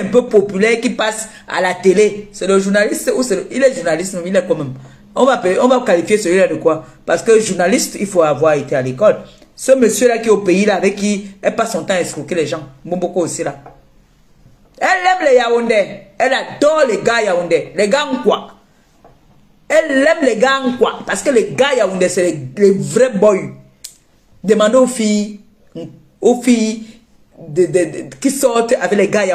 un peu populaire qui passe à la télé. C'est le journaliste ou c'est il est journaliste, il est quand même. On va, on va qualifier celui-là de quoi? Parce que journaliste, il faut avoir été à l'école. Ce monsieur-là qui est au pays, là, avec qui elle passe son temps à escroquer les gens. beaucoup aussi, là. Elle aime les Yaoundé. Elle adore les gars Yaoundé. Les gars en quoi Elle aime les gars en quoi Parce que les gars Yaoundé, c'est les, les, vrais boys. Demandez aux filles, aux filles de, de, qui sortent avec les gars